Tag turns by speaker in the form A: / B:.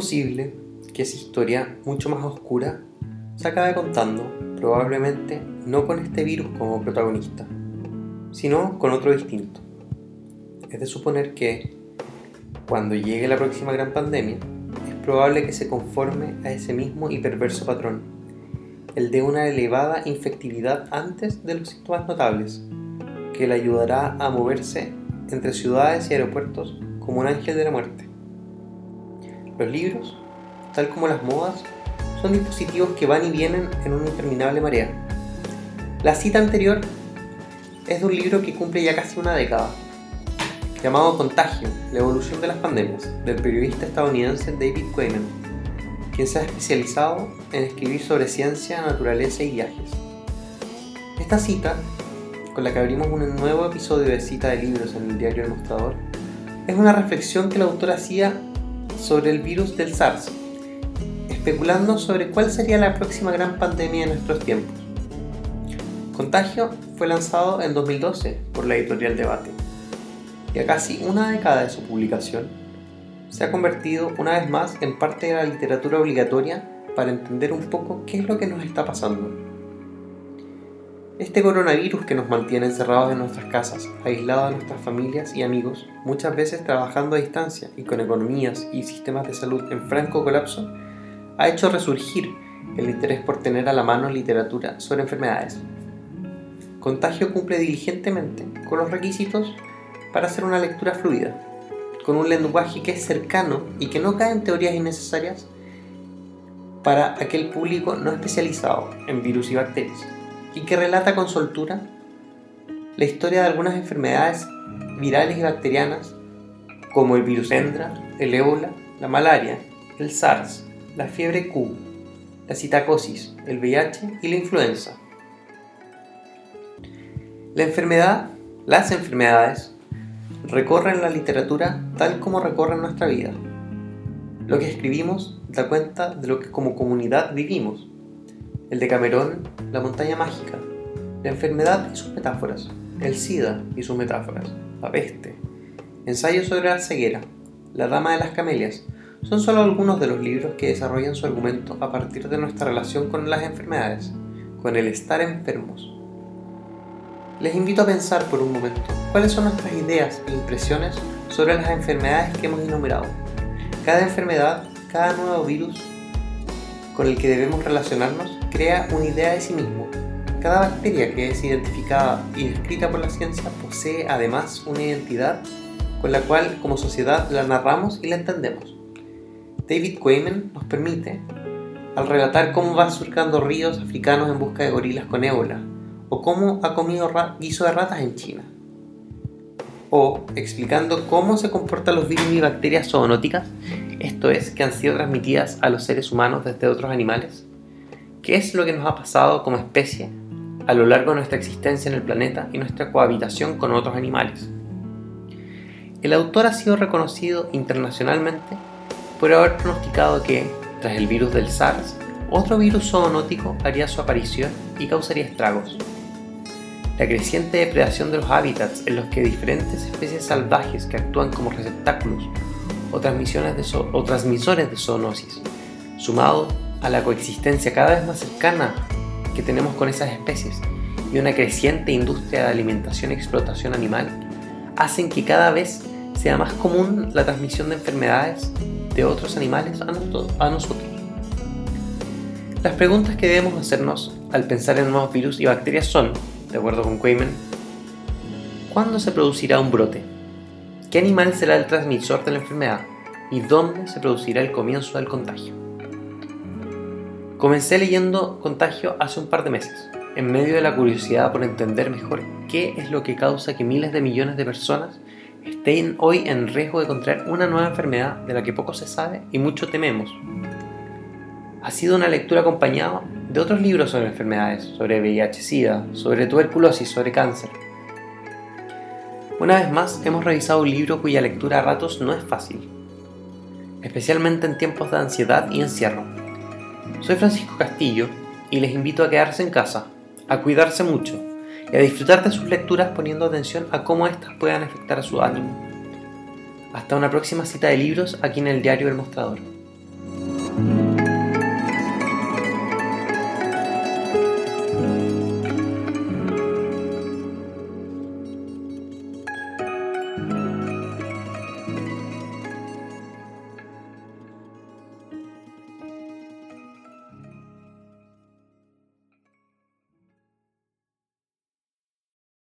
A: posible que esa historia, mucho más oscura, se acabe contando, probablemente no con este virus como protagonista, sino con otro distinto. Es de suponer que, cuando llegue la próxima gran pandemia, es probable que se conforme a ese mismo y perverso patrón, el de una elevada infectividad antes de los síntomas notables, que le ayudará a moverse entre ciudades y aeropuertos como un ángel de la muerte. Los libros, tal como las modas, son dispositivos que van y vienen en una interminable marea. La cita anterior es de un libro que cumple ya casi una década, llamado Contagio, la evolución de las pandemias, del periodista estadounidense David Quayman, quien se ha especializado en escribir sobre ciencia, naturaleza y viajes. Esta cita, con la que abrimos un nuevo episodio de cita de libros en el diario El Mostrador, es una reflexión que el autor hacía sobre el virus del SARS, especulando sobre cuál sería la próxima gran pandemia de nuestros tiempos. Contagio fue lanzado en 2012 por la editorial Debate y a casi una década de su publicación se ha convertido una vez más en parte de la literatura obligatoria para entender un poco qué es lo que nos está pasando. Este coronavirus que nos mantiene encerrados en nuestras casas, aislados de nuestras familias y amigos, muchas veces trabajando a distancia y con economías y sistemas de salud en franco colapso, ha hecho resurgir el interés por tener a la mano literatura sobre enfermedades. Contagio cumple diligentemente con los requisitos para hacer una lectura fluida, con un lenguaje que es cercano y que no cae en teorías innecesarias para aquel público no especializado en virus y bacterias, y que relata con soltura la historia de algunas enfermedades virales y bacterianas como el virus Endra, el ébola, la malaria, el SARS, la fiebre Q, la citacosis, el VIH y la influenza. La enfermedad, las enfermedades, recorren la literatura tal como recorren nuestra vida. Lo que escribimos da cuenta de lo que como comunidad vivimos. El de Camerón, la montaña mágica, la enfermedad y sus metáforas, el SIDA y sus metáforas, la peste, ensayo sobre la ceguera, la dama de las camelias, son solo algunos de los libros que desarrollan su argumento a partir de nuestra relación con las enfermedades, con el estar enfermos. Les invito a pensar por un momento cuáles son nuestras ideas e impresiones sobre las enfermedades que hemos enumerado. Cada enfermedad, cada nuevo virus con el que debemos relacionarnos crea una idea de sí mismo. Cada bacteria que es identificada y descrita por la ciencia posee además una identidad con la cual como sociedad la narramos y la entendemos. David Quayman nos permite, al relatar cómo va surcando ríos africanos en busca de gorilas con ébola, o cómo ha comido guiso de ratas en China, o explicando cómo se comportan los virus y bacterias zoonóticas, esto es, que han sido transmitidas a los seres humanos desde otros animales, es lo que nos ha pasado como especie a lo largo de nuestra existencia en el planeta y nuestra cohabitación con otros animales. El autor ha sido reconocido internacionalmente por haber pronosticado que, tras el virus del SARS, otro virus zoonótico haría su aparición y causaría estragos. La creciente depredación de los hábitats en los que diferentes especies salvajes que actúan como receptáculos o, transmisiones o transmisores de zoonosis, sumado a la coexistencia cada vez más cercana que tenemos con esas especies y una creciente industria de alimentación y explotación animal, hacen que cada vez sea más común la transmisión de enfermedades de otros animales a, nosotros. Las preguntas que debemos hacernos al pensar en nuevos virus y bacterias son, de acuerdo con Quayman, ¿cuándo se producirá un brote? ¿Qué animal será el transmisor de la enfermedad? ¿Y dónde se producirá el comienzo del contagio? Comencé leyendo Contagio hace un par de meses, en medio de la curiosidad por entender mejor qué es lo que causa que miles de millones de personas estén hoy en riesgo de contraer una nueva enfermedad de la que poco se sabe y mucho tememos. Ha sido una lectura acompañada de otros libros sobre enfermedades, sobre VIH-Sida, sobre tuberculosis, sobre cáncer. Una vez más, hemos revisado un libro cuya lectura a ratos no es fácil, especialmente en tiempos de ansiedad y encierro. Soy Francisco Castillo y les invito a quedarse en casa, a cuidarse mucho y a disfrutar de sus lecturas poniendo atención a cómo éstas puedan afectar a su ánimo. Hasta una próxima cita de libros aquí en el diario El Mostrador.